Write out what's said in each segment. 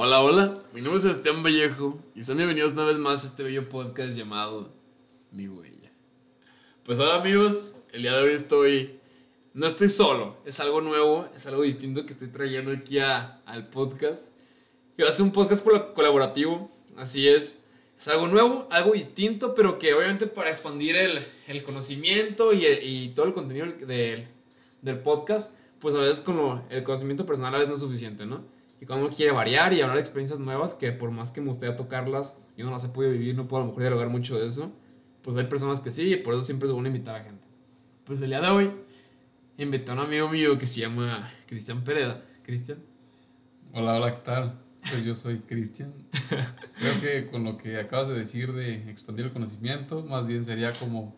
Hola, hola, mi nombre es Esteban Vallejo y están bienvenidos una vez más a este bello podcast llamado Mi Huella. Pues hola amigos, el día de hoy estoy, no estoy solo, es algo nuevo, es algo distinto que estoy trayendo aquí a- al podcast. Y va a ser un podcast col- colaborativo, así es, es algo nuevo, algo distinto, pero que obviamente para expandir el, el conocimiento y, y todo el contenido del, del podcast, pues a veces con lo- el conocimiento personal a veces no es suficiente, ¿no? Y cuando uno quiere variar y hablar de experiencias nuevas, que por más que me gustaría tocarlas, yo no las he podido vivir, no puedo a lo mejor dialogar mucho de eso, pues hay personas que sí, y por eso siempre es bueno invitar a gente. Pues el día de hoy, invité a un amigo mío que se llama Cristian Pereda. Cristian. Hola, hola, ¿qué tal? Pues yo soy Cristian. Creo que con lo que acabas de decir de expandir el conocimiento, más bien sería como,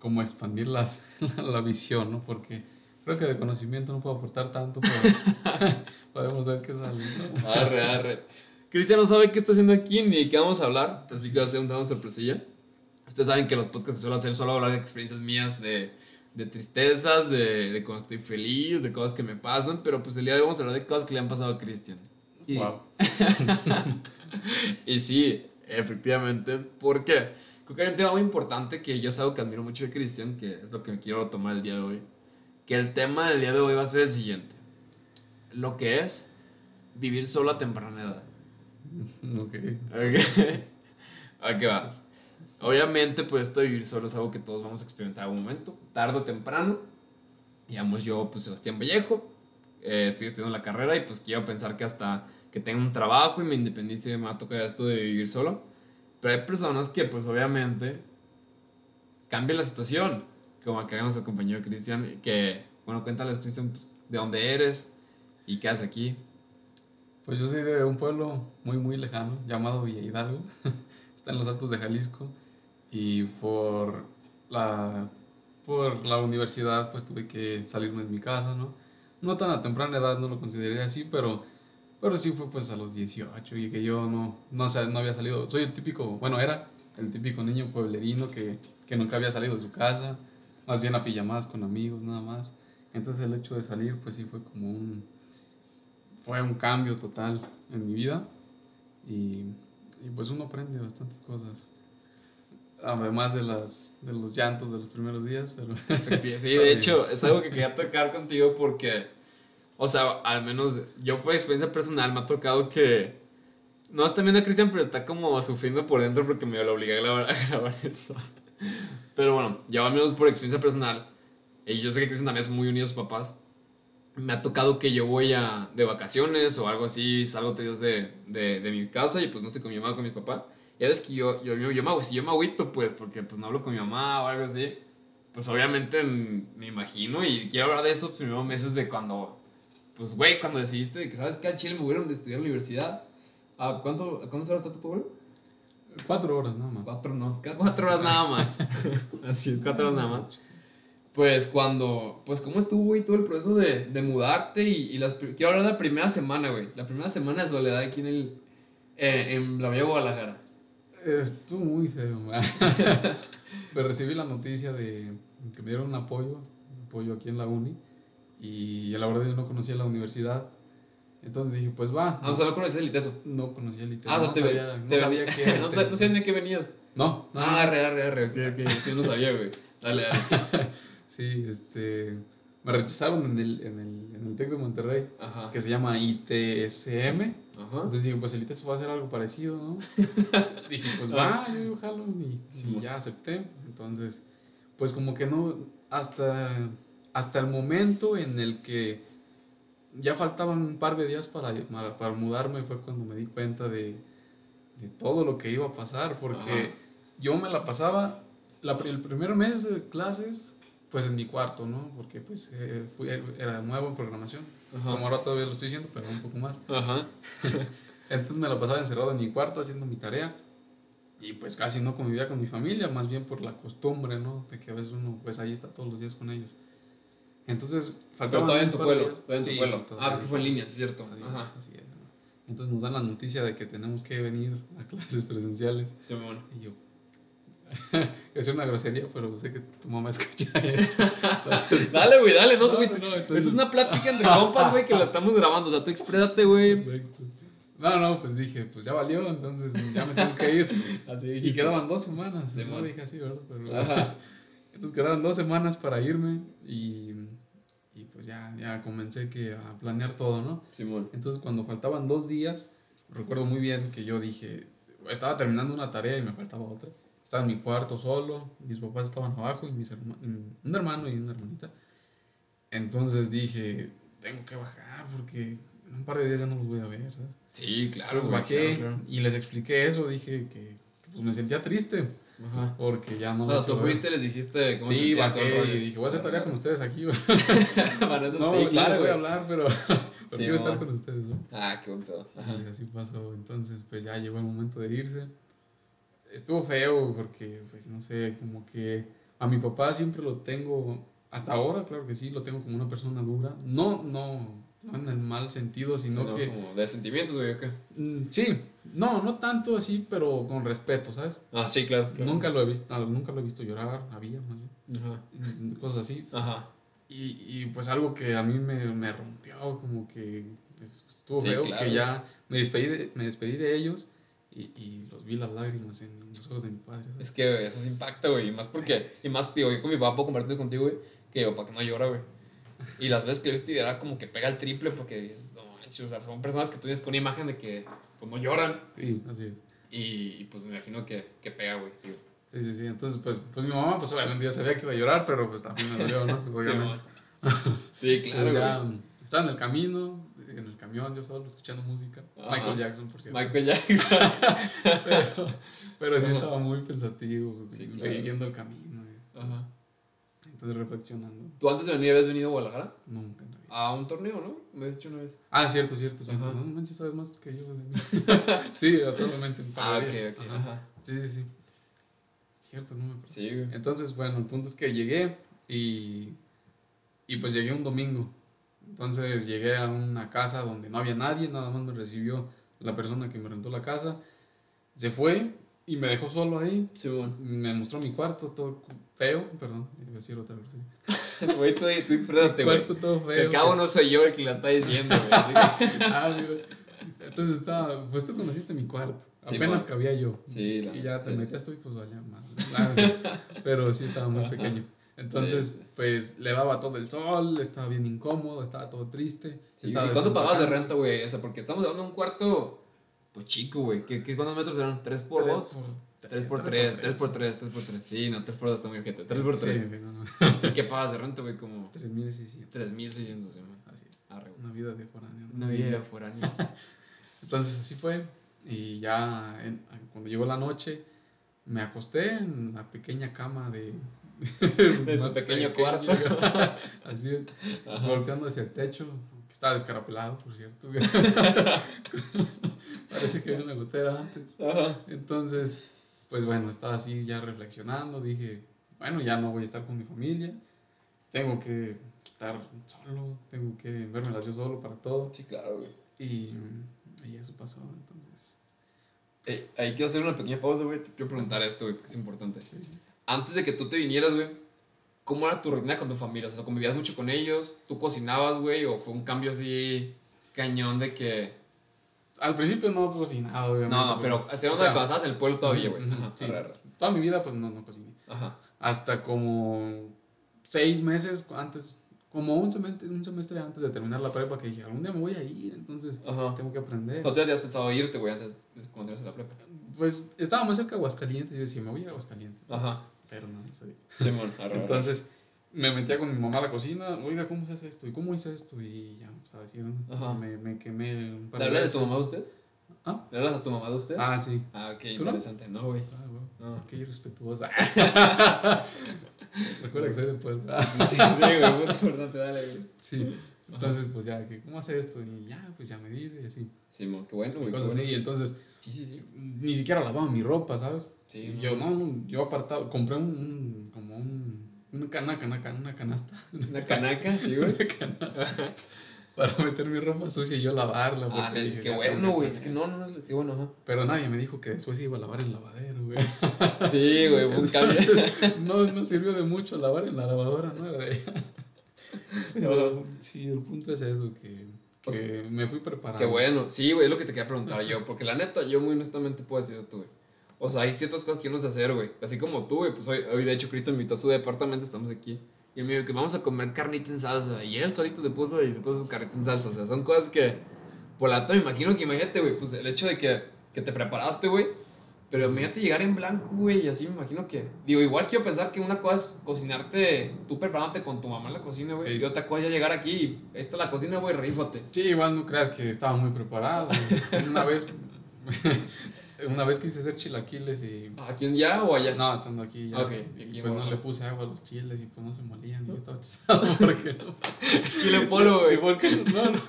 como expandir las, la, visión, ¿no? Porque creo que de conocimiento no puedo aportar tanto, pero podemos ver qué sale. ¿no? Arre, arre. Cristian no sabe qué está haciendo aquí ni de qué vamos a hablar, así que va a ser un tema sorpresilla. Ustedes saben que los podcasts que suelo hacer suelo hablar de experiencias mías de, de tristezas, de, de cuando estoy feliz, de cosas que me pasan, pero pues el día de hoy vamos a hablar de cosas que le han pasado a Cristian. Y, Wow. y sí, efectivamente, ¿por qué? Creo que hay un tema muy importante que yo es algo que admiro mucho de Cristian, que es lo que quiero tomar el día de hoy. Que el tema del día de hoy va a ser el siguiente. Lo que es vivir solo a temprana edad. Ok. Ok. Aquí va. Obviamente, pues esto de vivir solo es algo que todos vamos a experimentar en algún momento, tarde o temprano. Digamos, yo, pues Sebastián Vallejo, eh, estoy estudiando la carrera y pues quiero pensar que hasta que tenga un trabajo y me independice me va a tocar esto de vivir solo. Pero hay personas que, pues obviamente, cambia la situación. Como acá nuestro compañero Cristian, que, bueno, cuéntales, Cristian, pues, de dónde eres y qué haces aquí. Pues yo soy de un pueblo muy, muy lejano llamado Villa Hidalgo. Está en los Altos de Jalisco. Y por la, por la universidad, pues tuve que salirme de mi casa, ¿no? No tan a temprana edad, no lo consideraría así, pero, pero sí fue pues a los 18 y que yo no, no, no había salido. Soy el típico, bueno, era el típico niño pueblerino que, que nunca había salido de su casa, más bien a pijamadas con amigos, nada más. Entonces el hecho de salir, pues sí fue como un, fue un cambio total en mi vida y, y pues uno aprende bastantes cosas. Además de, las, de los llantos de los primeros días, pero... Sí, de hecho, es algo que quería tocar contigo porque, o sea, al menos yo por experiencia personal me ha tocado que, no está viendo a Cristian, pero está como sufriendo por dentro porque me lo obligué a grabar, a grabar esto. Pero bueno, yo al menos por experiencia personal, y yo sé que Cristian también es muy unido a sus papás, me ha tocado que yo voy a, de vacaciones o algo así, salgo tres días de, de, de mi casa y pues no sé con mi mamá con mi papá. Ya ves que yo, yo, yo, yo, me, si yo me agüito, pues, porque pues no hablo con mi mamá o algo así pues obviamente me imagino y quiero hablar de esos primeros meses de cuando, pues güey, cuando decidiste que sabes que a Chile me hubieron de estudiar en la universidad. ¿A cuánto, a cuántas horas está tu pueblo? Cuatro horas nada más. Cuatro, no, cuatro horas nada más. Así es, cuatro horas nada más. Pues cuando, pues cómo estuvo, güey, todo el proceso de, de mudarte y, y las, quiero hablar de la primera semana, güey. La primera semana de soledad aquí en el, eh, en la Villa Guadalajara. Estuvo muy feo. Pero recibí la noticia de que me dieron un apoyo, un apoyo aquí en la uni. Y a la verdad yo no conocía la universidad. Entonces dije, pues va. Ah, o sea, no conoces el ITESO. No conocía el ITESO. Ah, no te, sabía, no te- sabía qué era no, no sabías ni qué venías. No, no. Ah, arre, arre, arre, ok, ok, sí, no sabía, güey. Dale, dale. Sí, este. Me rechazaron en el, en el, en el TEC de Monterrey, Ajá. que se llama ITSM. Ajá. Entonces dije, pues el ITESO va a ser algo parecido, ¿no? dije, pues va, yo, yo jalo y, y ya acepté. Entonces, pues como que no, hasta, hasta el momento en el que ya faltaban un par de días para, para, para mudarme fue cuando me di cuenta de, de todo lo que iba a pasar, porque Ajá. yo me la pasaba, la, el primer mes de clases, pues en mi cuarto, ¿no? Porque pues eh, fui- era nuevo en programación, Ajá. como ahora todavía lo estoy diciendo, pero un poco más. Ajá. Entonces me la pasaba encerrado en mi cuarto haciendo mi tarea y pues casi no convivía con mi familia, más bien por la costumbre, ¿no? De que a veces uno pues ahí está todos los días con ellos. Entonces, Pero faltaban todavía en tu pueblo. Todavía en tu Sí, pueblo. sí, ah, porque fue en línea, sí es cierto. Así Ajá. así es. Entonces nos dan la noticia de que tenemos que venir a clases presenciales. Simón. Y yo, es una grosería, pero sé que tu mamá escucha esto. Entonces, Dale, güey, dale, no, No, güey. no, entonces- es una plática entre compas, güey, que la estamos grabando. O sea, tú exprésate, güey. perfecto. No, no, pues dije, pues ya valió, entonces ya me tengo que ir. Así Y quedaban dos semanas. Sí, no man. dije así, ¿verdad? Pero, Ajá. Entonces quedaban dos semanas para irme y, y pues ya, ya comencé que a planear todo, ¿no? Simón. Entonces cuando faltaban dos días, recuerdo muy bien que yo dije, estaba terminando una tarea y me faltaba otra. Estaba en mi cuarto solo, mis papás estaban abajo y mis herma- un hermano y una hermanita. Entonces dije, tengo que bajar porque en un par de días ya no los voy a ver, ¿sabes? Sí, claro. Güey, bajé claro, y les expliqué eso, dije que, que, pues me sentía triste claro. Ajá. porque ya no O sea, los tú fuiste y les dijiste cómo Sí, bajé y dije, voy a hacer tarea con ustedes aquí. no, sí, claro, les voy a hablar, pero, pero Sí, quiero estar con ustedes, ¿no? Ah, qué. Ajá. Y así pasó. Entonces, pues ya llegó el momento de irse. Estuvo feo porque, pues no sé, como que a mi papá siempre lo tengo, hasta ahora, claro que sí, lo tengo como una persona dura. No, no, no en el mal sentido, sino Sino que... como de sentimientos, güey, ¿o qué? Mm, Sí, no, no tanto así, pero con respeto, ¿sabes? Ah, sí, claro. claro. Nunca lo he visto, nunca lo he visto llorar, había más bien, Ajá. mm, cosas así. Ajá. Y, y pues algo que a mí me, me rompió, como que pues, estuvo Sí, feo, claro. que ya me despedí de, me despedí de ellos y, y los vi las lágrimas en los ojos de mi padre. ¿sabes? Es que eso se impacta, güey. Y más porque, y más, tío, yo con mi papá puedo compartir contigo, güey, que mi papá que no llora, güey. Y las veces que lo visto llorar, como que pega el triple porque dices, no manches, o sea, son personas que tú tienes con una imagen de que, pues no lloran. Sí, así es. Y, y, pues me imagino que, que pega, güey. tío. Sí, sí, sí. Entonces, pues, pues mi mamá, pues obviamente ya sabía que iba a llorar, pero pues también me dolió, ¿no? Obviamente. Sí, claro, Entonces ya güey. Estaba en el camino, en el camión, yo solo escuchando música. Ajá. Michael Jackson, por cierto. Michael Jackson. pero, pero sí estaba muy pensativo, Sí, y- claro. viendo el camino. Ajá. Entonces reflexionando. ¿Tú antes de venir habías venido a Guadalajara? Nunca vida. A un torneo, ¿no? Me has dicho una vez. Ah, cierto, cierto. No manches, sabes más que yo de mí. sí, un par Ah, de ok, días. ok. Ajá. Ajá. Sí, sí, sí. Cierto, no me acuerdo. Sí, güey. Entonces, bueno, el punto es que llegué y, y pues llegué un domingo. Entonces llegué a una casa donde no había nadie, nada más me recibió la persona que me rentó la casa. Se fue y me dejó solo ahí. Sí, güey. Me mostró mi cuarto todo feo, perdón, iba a decir otra cosa. Güey, tú, tú güey. cuarto todo Que feo. al cabo no soy yo el que la está diciendo, güey. que- Ah, mira. Entonces estaba, pues tú conociste mi cuarto. Sí, Apenas cabía yo. Sí, la Y ya te metías tú y pues valía más. Ah. Pero sí estaba muy pequeño. Entonces, Sí, pues le daba todo el sol, estaba bien incómodo, estaba todo triste. Sí, estaba ¿Y cuánto pagabas de renta, güey? O sea, porque estamos hablando de un cuarto, pues chico, güey. ¿Qué, qué, ¿Cuántos metros eran? ¿3 por 2? 3 por 3, 3 por 3, 3 por 3. Sí, no, 3 por 2 está muy ojete. 3 por 3. Sí, güey, no, no. ¿Y qué pagas de renta, güey? Como 3600. 3600, sí, man. Así es. Arre, güey. Una vida de foráneo. Una vida foránea. Entonces así fue. Y ya en- cuando llegó la noche, me acosté en la pequeña cama de. De tu más pequeño cuarto. Así es. Ajá. Golpeando hacia el techo, que estaba descarapelado, por cierto. Parece que había una gotera antes. Ajá. Entonces, pues bueno, estaba así ya reflexionando. Dije, bueno, ya no voy a estar con mi familia. Tengo que estar solo. Tengo que verme yo solo para todo. Sí, claro, güey. Y, y eso pasó, entonces. Eh, ahí quiero hacer una pequeña pausa, güey. Te quiero preguntar esto, güey, porque es importante. sí. Antes de que tú te vinieras, güey, ¿cómo era tu rutina con tu familia? O sea, ¿convivías mucho con ellos? ¿Tú cocinabas, güey? ¿O fue un cambio así cañón de que... Al principio no cocinaba, obviamente. No, no, pero o estamos sea, cuando estabas en el pueblo todavía, güey. sí. Toda mi vida, pues no, no cociné. Ajá. Hasta como seis meses antes, como un semestre, un semestre antes de terminar la prepa, que dije, algún día me voy a ir, entonces Ajá. tengo que aprender. ¿O tú ya te has pensado irte, güey, antes de cuando ibas a la prepa? Pues estaba más cerca de Aguascalientes, y yo decía, me voy a ir a Aguascalientes. Ajá. Pero no, no sabía. Simón, arre. Entonces me metía con mi mamá a la cocina, oiga, ¿cómo se hace esto? ¿Y cómo hice esto? Y ya, pues a decir, ¿no? Ajá. Me, me quemé un par ¿Le hablas de tu mamá de usted? ¿Ah? ¿Le hablas a tu mamá de usted? Ah, sí. Ah, ok, ¿Tú no? interesante. No, güey. Ah, bueno. No. Qué irrespetuosa. Recuerda que soy de Puebla. Sí, sí, güey, muy importante, dale, güey. Sí. Entonces, pues ya, que, ¿cómo hace esto? Y ya, pues ya me dice y así. Simón, qué bueno, Y güey. qué cosas bueno. así. Y entonces, Sí, sí, sí. ni siquiera lavaba mi ropa, ¿sabes? Sí, Y yo, no, yo apartaba, compré un, un- como un una canaca, una, can- una canasta. Una canaca, sí, güey. Una canasta. Para meter mi ropa sucia y yo lavarla. Ah, dije, qué "Ya bueno, güey. Es que no, no, no, qué bueno, ajá. Pero nadie me dijo que después iba a lavar en lavadero, güey. Sí, güey, un cambio. No, no sirvió de mucho lavar en la lavadora, ella. Pero sí, el punto es eso, que, que O sea, me fui preparando. Qué bueno. Sí, güey, es lo que te quería preguntar yo. Porque la neta, yo muy honestamente puedo decir esto, güey. O sea, hay ciertas cosas que yo no sé hacer, güey. Así como tú, güey. Pues hoy, hoy de hecho, Cristo invitó a su departamento, estamos aquí. Y me dijo que vamos a comer carnita en salsa. Y él solito se puso y se puso su carnita en salsa. O sea, son cosas que, por la me imagino que imagínate, güey, pues el hecho de que, que te preparaste, güey. Pero imagínate llegar en blanco, güey, y así me imagino que... Digo, igual quiero pensar que una cosa es cocinarte, tú preparándote con tu mamá en la cocina, güey. Sí. Y otra cosa ya llegar aquí y esta es la cocina, güey, rífate. Sí, igual no creas que estaba muy preparado. Una vez, una vez quise hacer chilaquiles y... ¿Aquí en ya o allá? No, estando aquí ya. Ok, y aquí pues no le puse agua a los chiles y pues no se molían. Y yo estaba estresado porque. Chile ¿Y güey. por qué no? no,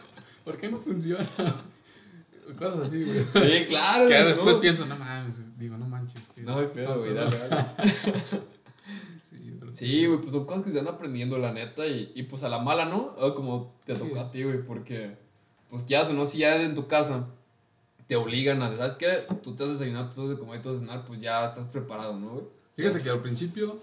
¿Por qué no funciona? Cosas así, güey. Sí, claro. Que después no. pienso, no mames, digo, no manches. que No pedo, güey, dale, dale. Sí, pero Sí, güey, pues son cosas que se van aprendiendo, la neta, y, y pues a la mala, ¿no? O como te tocó Sí. a ti, güey, porque, pues ya o no, si ya en tu casa te obligan a, ¿sabes qué? Tú te has desayunado, tú te has de comer, tú cenar, pues ya estás preparado, ¿no, güey? Fíjate que al principio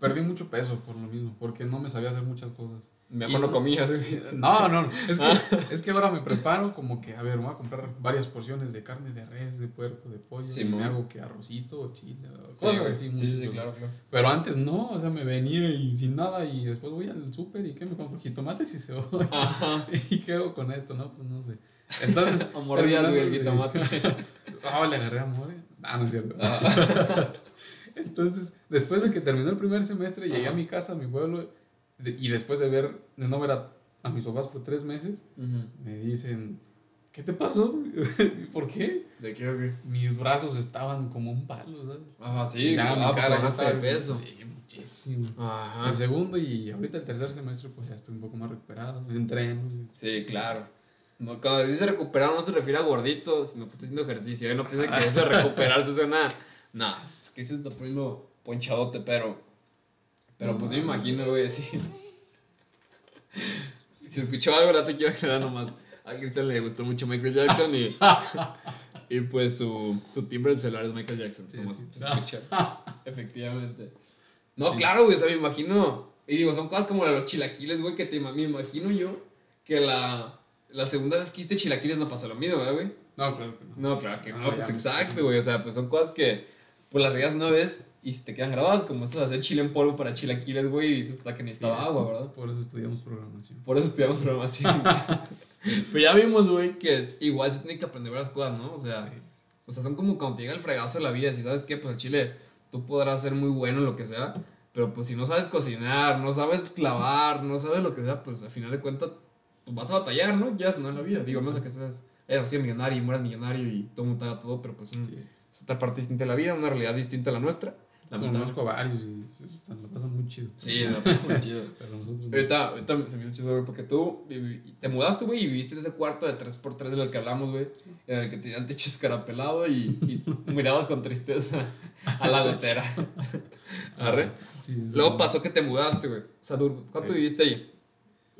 perdí mucho peso por lo mismo, porque no me sabía hacer muchas cosas. Mejor no comías. No, no, es que, Ah. es que ahora me preparo como que, a ver, voy a comprar varias porciones de carne de res, de puerco, de pollo, Sí, y me hago que arrocito o chile, cosas así. Sí, sí, sí, claro, claro. Pero antes no, o sea, me venía y sin nada y después voy al súper y ¿qué me compro? Jitomates y cebolla. Ajá. ¿Y qué hago con esto? No, pues no sé. Entonces, A mordidas, güey, jitomate. Ah, le agarré amor. ¿eh? Ah, no es cierto. Ah. Entonces, después de que terminó el primer semestre, llegué Ajá. a mi casa, a mi pueblo, de- y después de ver, de no ver a, a mis papás por tres meses, Ujú. me dicen, ¿qué te pasó? ¿Por qué? ¿De qué, güey? Mis brazos estaban como un palo, ¿sabes? Ajá, sí, Ya, ah, pues bajaste de estaba- peso. Sí, muchísimo. Ajá. El segundo y ahorita el tercer semestre, pues ya estoy un poco más recuperado, entreno. Sí, claro. No, cuando dice recuperar no se refiere a gordito, sino que está haciendo ejercicio. ¿eh? No piensa que eso recuperarse suena. No, es que se está poniendo ponchadote, pero. Pero pues sí me imagino, güey, sí. Si escuchó algo, ahora te quiero aclarar nomás. A Cristian le gustó mucho Michael Jackson y. y pues su, su timbre de celular es Michael Jackson. Sí, como sí. se escucha. Efectivamente. No, Sí. claro, güey, o sea, me imagino. Y digo, son cosas como los chilaquiles, güey, que te me imagino yo que la, la segunda vez que hiciste chilaquiles no pasó lo mismo, ¿verdad, güey? No, claro que no. No, claro que no, ya pues exacto, güey. O sea, pues son cosas que pues las regas una vez y se te quedan grabadas, como eso de hacer chile en polvo para chilaquiles, güey, y hasta que necesitaba Sí, agua, ¿verdad? Por eso estudiamos programación. Por eso estudiamos programación. Pero ya vimos, güey, que es- igual se tiene que aprender varias cosas, ¿no? O sea, Sí. o sea, son como cuando te llega el fregazo de la vida, si sabes qué, pues el chile, tú podrás ser muy bueno en lo que sea, pero pues si no sabes cocinar, no sabes clavar, no sabes lo que sea, pues al final de cuentas, vas a batallar, ¿no? Ya, no en la vida. Digo, no sé que seas, hayas sido millonario y mueras millonario y todo mundo haga todo, pero pues Sí. es otra parte distinta de la vida, una realidad distinta a la nuestra. Lamentablemente. Conozco varios y lo pasan muy chido. Sí, no, pues, muy chido. Pero nosotros no. Ahorita, ahorita se me hizo chido, porque tú te mudaste, güey, y viviste en ese cuarto de 3x3 del que hablamos, güey, en el que tenía el techo escarapelado y, y mirabas con tristeza a la gotera. Arre. Sí, sí. Luego pasó que te mudaste, güey. O sea, ¿cuánto Sí. viviste ahí?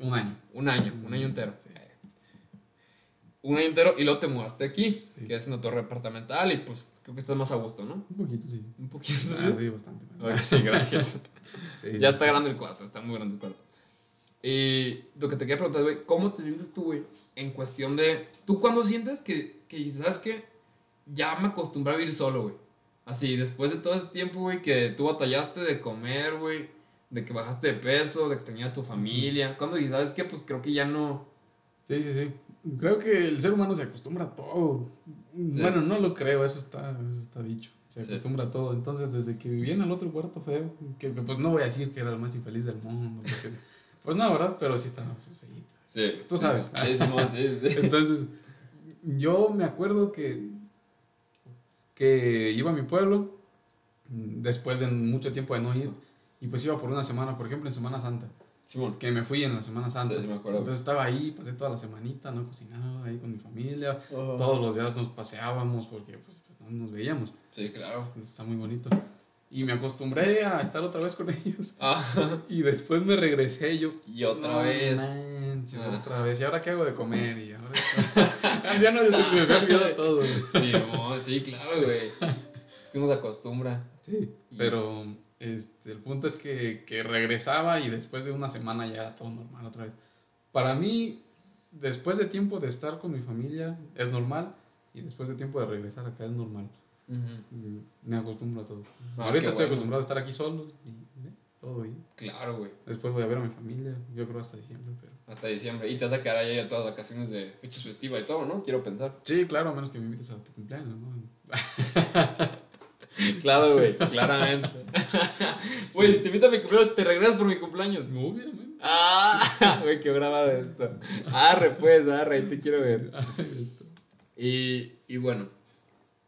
Un año. Un año, un año entero. Un año entero y luego te mudaste aquí, Sí. que es una torre departamental y pues creo que estás más a gusto, ¿no? Un poquito, sí. Un poquito, Ah, ¿sí? sí, bastante. Ay, sí, gracias. Sí. Ya está grande el cuarto, está muy grande el cuarto. Y lo que te quería preguntar, güey, ¿cómo te sientes tú, güey? En cuestión de. ¿Tú cuándo sientes que, que sabes que ya me acostumbré a vivir solo, güey? Así, después de todo ese tiempo, güey, que tú batallaste de comer, güey, de que bajaste de peso, de extrañar a tu familia. ¿Cuándo dices, sabes qué? Pues creo que ya no. Sí, sí, sí. Creo que el ser humano se acostumbra a todo. Bueno, no lo creo, eso está, eso está dicho. Se Sí. acostumbra a todo. Entonces, desde que vivía en el otro cuarto feo, que, que, pues no voy a decir que era el más infeliz del mundo. porque- pues no, ¿verdad? Pero sí estaba pues. Sí, Tú sí, sabes. Entonces, yo me acuerdo que, que iba a mi pueblo después de mucho tiempo de no ir. Y pues iba por una semana, por ejemplo, en Semana Santa. Simón. Que me fui en la Semana Santa. Sí, sí me acuerdo. Entonces estaba ahí, pasé toda la semanita, ¿no? Cocinaba ahí con mi familia. Todos los días nos paseábamos porque pues, pues, no nos veíamos. Sí, claro. Está muy bonito. Y me acostumbré a estar otra vez con ellos. Ajá. Y después me regresé yo. Y otra no vez. manches, Ah. otra vez. ¿Y ahora qué hago de comer? Y ahora Ah, ya no se me había olvidado todo. Sí, no, sí, claro, güey. Es que uno se acostumbra. Sí, pero este, el punto es que, que regresaba y después de una semana ya era todo normal otra vez. Para mí, después de tiempo de estar con mi familia es normal y después de tiempo de regresar acá es normal. Mm, Me acostumbro a todo. Ah, Ahorita estoy bueno. acostumbrado a estar aquí solo y eh, todo bien. Claro, güey. Después voy a ver a mi familia, yo creo hasta diciembre, pero... Hasta diciembre. Y te vas a quedar ahí a todas las vacaciones de fechas festivas y todo, ¿no? Quiero pensar. Sí, claro, a menos que me invites a tu cumpleaños, ¿no? Claro, güey, claramente. Güey, si te invito a mi cumpleaños, te regresas por mi cumpleaños. Obviamente. Ah, güey, qué grabado esto. Arre, pues, arre, ahí te quiero ver. Y, y bueno,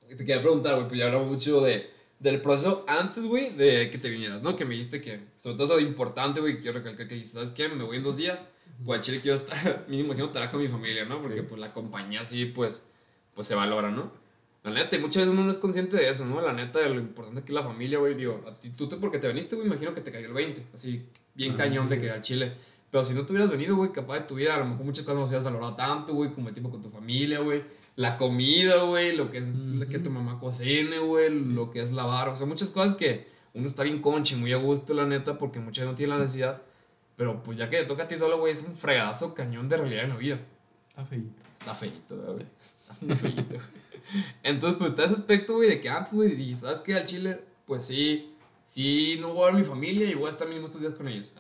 te quería preguntar, güey, pues ya hablamos mucho de, del proceso antes, güey, de que te vinieras, ¿no? Que me dijiste que, sobre todo eso importante, güey, quiero recalcar que dijiste, ¿sabes qué? Me voy en dos días, pues al chile quiero estar, mínimo haciendo estar con mi familia, ¿no? Porque Sí. pues la compañía así, pues, pues se valora, ¿no? La neta, y muchas veces uno no es consciente de eso, ¿no? La neta, de lo importante que es la familia, güey, digo, a ti, tú te, porque te viniste, güey, imagino que te cayó el 20, así, bien Ah, cañón de que al chile. Pero si no te hubieras venido, güey, capaz de tu vida, a lo mejor muchas cosas no se hubieras valorado tanto, güey, como el tiempo con tu familia, güey. La comida, güey, lo que es Ujú. que tu mamá cocine, güey, lo que es lavar, o sea, muchas cosas que uno está bien conche, muy a gusto, la neta, porque muchas veces no tiene la necesidad. Pero pues ya que te toca a ti solo, güey, es un fregadazo cañón de realidad en la vida. Está feíto. Está feíto, güey. Está muy feíto, güey. Entonces, pues está ese aspecto, güey, de que antes, güey, dije, ¿sabes qué? Al chile, pues sí, sí, no voy a ver mi familia y voy a estar mínimo estos días con ellos.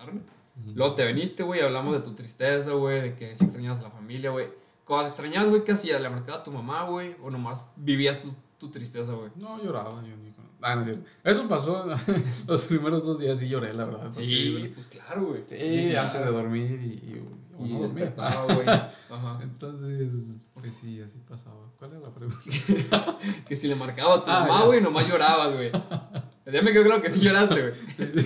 Luego te viniste, güey, hablamos de tu tristeza, güey, de que si extrañabas a la familia, güey. Cuando extrañabas, güey, ¿qué hacías? ¿Le marcaba a tu mamá, güey? ¿O nomás vivías tu, tu tristeza, güey? No, lloraba, yo ni Ah, no. Eso pasó los primeros dos días, sí lloré, la verdad. porque- Sí, pues claro, güey. Sí, antes de dormir y, y, Y despertaba, güey. Ajá. Entonces, pues sí, así pasaba. ¿Cuál era la pregunta? Que si le marcaba a tu Ah, mamá, güey, nomás llorabas, güey. Ya me quedó claro que sí lloraste, güey.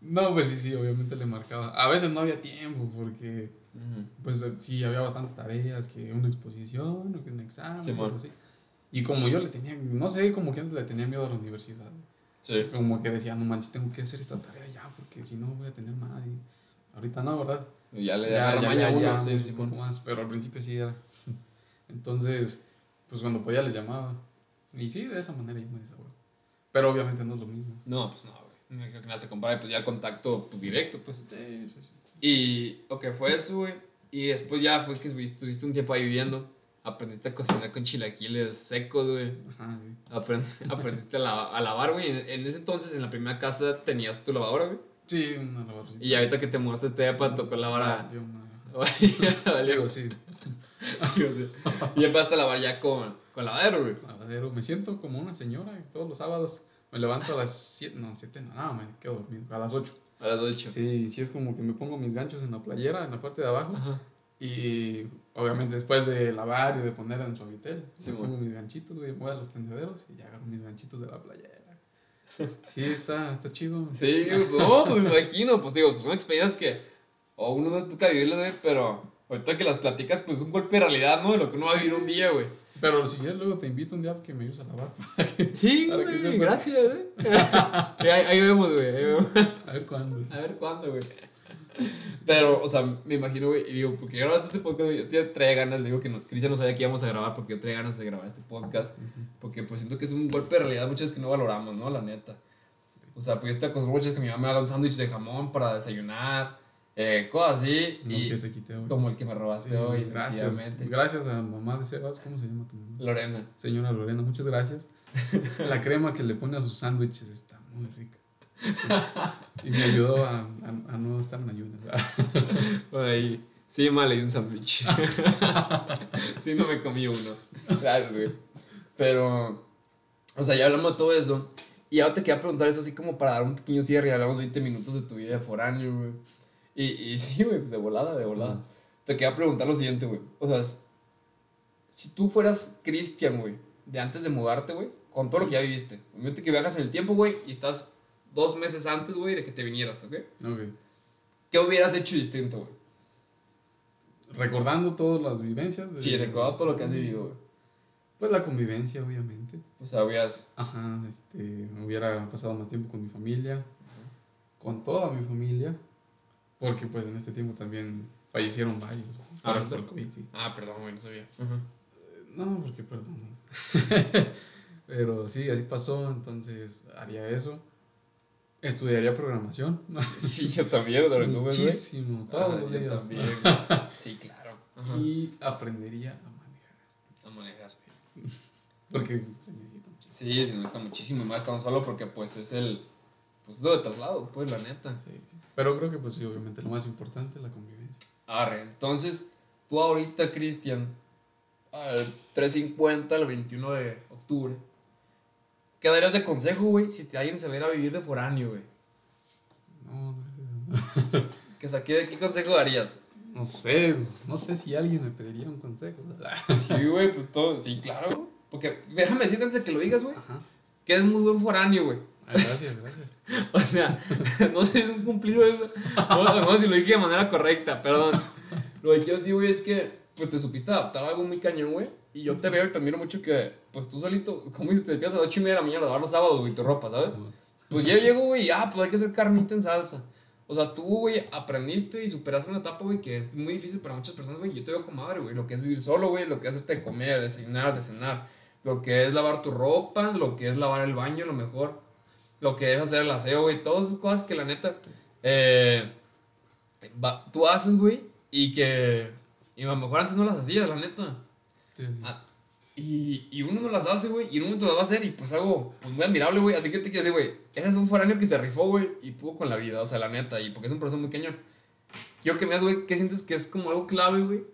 No, pues sí, sí, obviamente le marcaba. A veces no había tiempo porque, pues sí, había bastantes tareas, que una exposición o que un examen, algo así. Y como yo le tenía, no sé, como que antes le tenía miedo a la universidad. Sí. Como que decía, no manches, tengo que hacer esta tarea ya, porque si no voy a tener más. Y ahorita no, ¿verdad? Ya le ya, ya, ya, ya, sí, sí, poco más, pero al principio sí era. Entonces, pues cuando podía les llamaba. Y sí, de esa manera yo me desahogaba. Pero obviamente no es lo mismo. No, pues no, güey. No creo que nada se compara, pues ya el contacto pues, directo, pues. Sí, sí, sí. Y, ok, fue eso, güey. Y después ya fue que estuviste, estuviste un tiempo ahí viviendo. Aprendiste a cocinar con chilaquiles secos, güey. Ajá, sí. Aprend- aprendiste a, la- a lavar, güey. En, en ese entonces, en la primera casa, tenías tu lavadora, güey. Sí, una lavarcita. Y ahorita que te mudaste a este depa, tocó lavar a... Madre. Valió, Digo, sí, y empezaste a lavar ya con, con lavadero, güey. lavadero. Me siento como una señora todos los sábados me levanto a las 7, no, 7 no, no, me quedo dormido, a las 8. A las 8. Sí, sí es como que me pongo mis ganchos en la playera, en la parte de abajo. Ajá. Y obviamente después de lavar y de poner en suavitel, Sí, me bueno. pongo mis ganchitos, güey, voy a los tendederos y ya agarro mis ganchitos de la playera. Sí, está, está chido. Sí, no, pues me imagino, pues digo, pues son experiencias que o uno no toca vivirlas, güey, pero ahorita que las platicas, pues es un golpe de realidad, ¿no? De lo que uno va a vivir un día, güey. Pero si quieres luego te invito un día que me ayudes a lavar. Sí, Para güey, gracias, eh. Ahí, ahí vemos, güey, ahí vemos. A ver cuándo. A ver cuándo, güey. Pero, o sea, me imagino, güey, y digo, porque grabaste este podcast, güey, yo traía ganas, le digo que no, Cristian no sabía que íbamos a grabar porque yo traía ganas de grabar este podcast, porque pues siento que es un golpe de realidad muchas veces que no valoramos, ¿no? La neta. O sea, pues yo te acostumbro muchas que mi mamá me haga un sándwich de jamón para desayunar, eh, cosas así, No, y que te quité hoy. como el que me robaste Sí, hoy, gracias. Gracias a mamá de Sebas. ¿Cómo se llama tu mamá? Lorena. Señora Lorena, muchas gracias. La crema que le pone a sus sándwiches está muy rica. Y me ayudó a, a- a no estar en ayunas. Por ahí. Sí, mal, leí un sándwich. sí, no me comí uno. Gracias, güey. Pero, o sea, ya hablamos de todo eso. Y ahora te quería preguntar eso así como para dar un pequeño cierre. Hablamos 20 minutos de tu vida de foráneo, güey. Y, y sí, güey, de volada, de volada. Ujú. Te quería preguntar lo siguiente, güey. O sea, si tú fueras Cristian, güey, de antes de mudarte, güey, con todo lo que ya viviste. Imagínate que viajas en el tiempo, güey, y estás dos meses antes, güey, de que te vinieras, ¿ok? Ok. ¿Qué hubieras hecho distinto, güey? Recordando todas las vivencias. de- Sí, recuerda todo lo que has vivido, güey. Pues la convivencia, obviamente. O sea, habías... Ajá, este, hubiera pasado más tiempo con mi familia, con toda mi familia, porque pues en este tiempo también fallecieron varios. Ah, por el COVID, sí. Ah, perdón, güey, no sabía. No, porque perdón. Pero sí, así pasó, entonces haría eso. Estudiaría programación. Sí, yo también, ¿no? Muchísimo, todos los días. también. Sí, claro. Ajá. Y aprendería a manejar. A manejar. Porque se necesita muchísimo. Sí, se nota muchísimo y más tan solo porque pues es el... Pues lo de traslado, pues la neta. Sí, sí. Pero creo que pues sí, obviamente lo más importante es la convivencia. Arre, entonces, tú ahorita, Cristian, al 350, el 21 de octubre, ¿qué darías de consejo, güey, si te alguien se va a ir a vivir de foráneo, güey? No, no es eso. ¿Qué, consejo darías? No sé, no sé si alguien me pediría un consejo. Sí, güey, pues todo, sí, claro. Porque déjame decirte antes de que lo digas, güey, que es muy buen foráneo, güey. Ah, gracias, gracias. O sea, no sé si es un cumplido eso. No, no, si lo dije de manera correcta, perdón. Lo que quiero decir, güey, es que pues te supiste adaptar a algo muy cañón, güey. Y yo te veo y te admiro mucho que, pues tú solito, como dices, te despiertas a las 8 y media de la mañana a lavar los sábados, güey, tu ropa, ¿sabes? Pues yo llego, güey, ah, pues hay que hacer carnita en salsa. O sea, tú, güey, aprendiste y superaste una etapa, güey, que es muy difícil para muchas personas, güey. Yo te veo como madre, güey. Lo que es vivir solo, güey. Lo que es hacerte comer, desayunar, de cenar. Lo que es lavar tu ropa. Lo que es lavar el baño, lo mejor. Lo que es hacer el aseo, güey. Todas esas cosas que la neta. eh, va- tú haces, güey. Y que. Y a lo mejor antes no las hacías, la neta. Sí, sí. Ah, y, y uno no las hace, güey, y en un momento las va a hacer, y pues algo pues, muy admirable, güey. Así que yo te quiero decir, güey, eres un foráneo que se rifó, güey, y pudo con la vida, o sea, la neta, y porque es un proceso muy cañón. Quiero que me digas, güey, ¿qué sientes que es como algo clave, güey?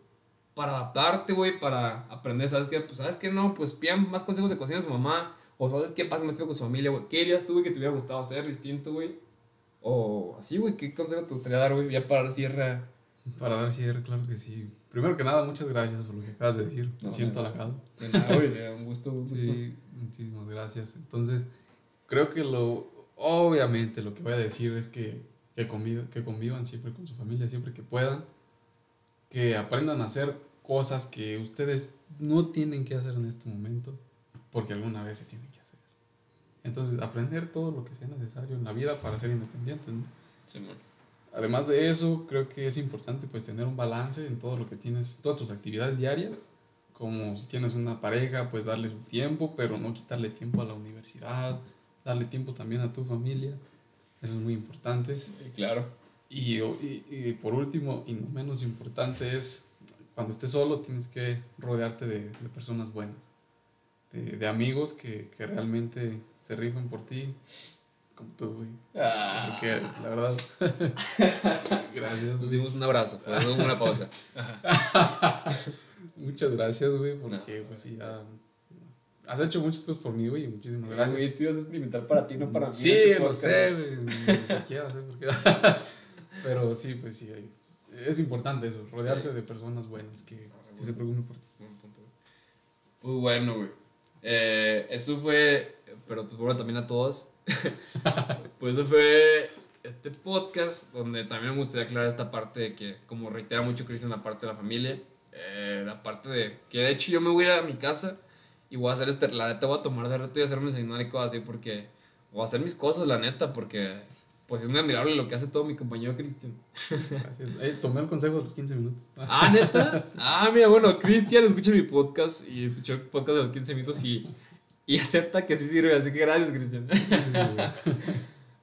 Para adaptarte, güey, para aprender, ¿sabes qué? Pues, ¿sabes qué? No, pues pidan más consejos de cocina a su mamá, o ¿sabes qué? Pasa más tiempo con su familia, güey. ¿Qué dirías tú, güey, que te hubiera gustado hacer distinto, güey? O así, güey, ¿qué consejo te gustaría dar, güey, ya para dar cierre? Para dar cierre, claro que sí. Primero que nada, muchas gracias por lo que acabas de decir. No, Me siento halagado. De nada, un gusto, un gusto. Sí, muchísimas gracias. Entonces, creo que lo, obviamente lo que voy a decir es que, que, conviv- que convivan siempre con su familia, siempre que puedan, que aprendan a hacer cosas que ustedes no tienen que hacer en este momento, porque alguna vez se tienen que hacer. Entonces, aprender todo lo que sea necesario en la vida para ser independientes. ¿no? Simón. Además de eso, creo que es importante pues tener un balance en todo lo que tienes, todas tus actividades diarias, como si tienes una pareja, pues darle su tiempo, pero no quitarle tiempo a la universidad, darle tiempo también a tu familia, eso es muy importante. Sí, claro. Y, y, y por último, y no menos importante, es cuando estés solo tienes que rodearte de, de personas buenas, de, de amigos que, que realmente se rifan por ti, como tú, güey. Ah. Lo que eres, la verdad. gracias. Nos dimos un abrazo, pues, una pausa. Muchas gracias, güey, porque pues sí, ya has hecho muchas cosas por mí, güey, y muchísimas Gracias, güey, esto ibas a experimentar para ti, no para mí. Sí, lo podcast. sé, güey, ni siquiera sé por qué. Pero sí, pues sí, es importante eso, rodearse Sí. de personas buenas que, que se preocupen por ti. Pues bueno, güey. Eh, eso fue, pero pues bueno, también a todos. pues eso fue este podcast donde también me gustaría aclarar esta parte de que, como reitera mucho Cristian, la parte de la familia, eh, la parte de que de hecho yo me voy a ir a mi casa y voy a hacer este, la neta voy a tomar de reto y hacerme desayunar y cosas así porque voy a hacer mis cosas, la neta, porque pues es muy admirable lo que hace todo mi compañero Cristian. Eh, tomé el consejo de los 15 minutos. Ah, neta. Ah, mira, bueno, Cristian escucha mi podcast y escuchó el podcast de los 15 minutos y, y acepta que sí sirve, así que gracias, Cristian.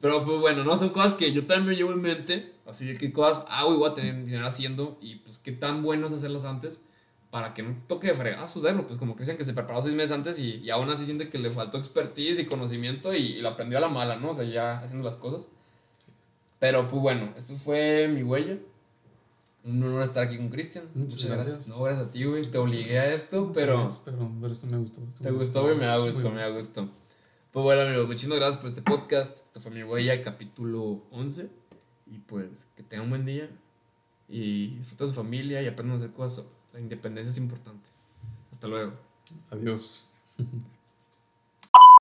Pero pues bueno, no son cosas que yo también me llevo en mente, así de qué cosas hago y voy a tener dinero haciendo y pues qué tan bueno es hacerlas antes para que no toque de fregazos verlo, pues como Cristian que se preparó seis meses antes y, y aún así siente que le faltó expertise y conocimiento y, y lo aprendió a la mala, ¿no? O sea, ya haciendo las cosas. Pero pues bueno, esto fue mi huella. Un honor estar aquí con Cristian. Muchas Muchas gracias. gracias. No, gracias a ti, güey. Te obligué a esto, pero Sí, pero, pero esto me gustó. esto te me gustó, güey. Me da gusto, me da gusto. Pues bueno, amigos, muchísimas gracias por este podcast. Esto fue mi huella, capítulo 11. Y pues que tengan un buen día. Y disfruten su familia y aprendan a hacer cosas. La independencia es importante. Hasta luego. Adiós.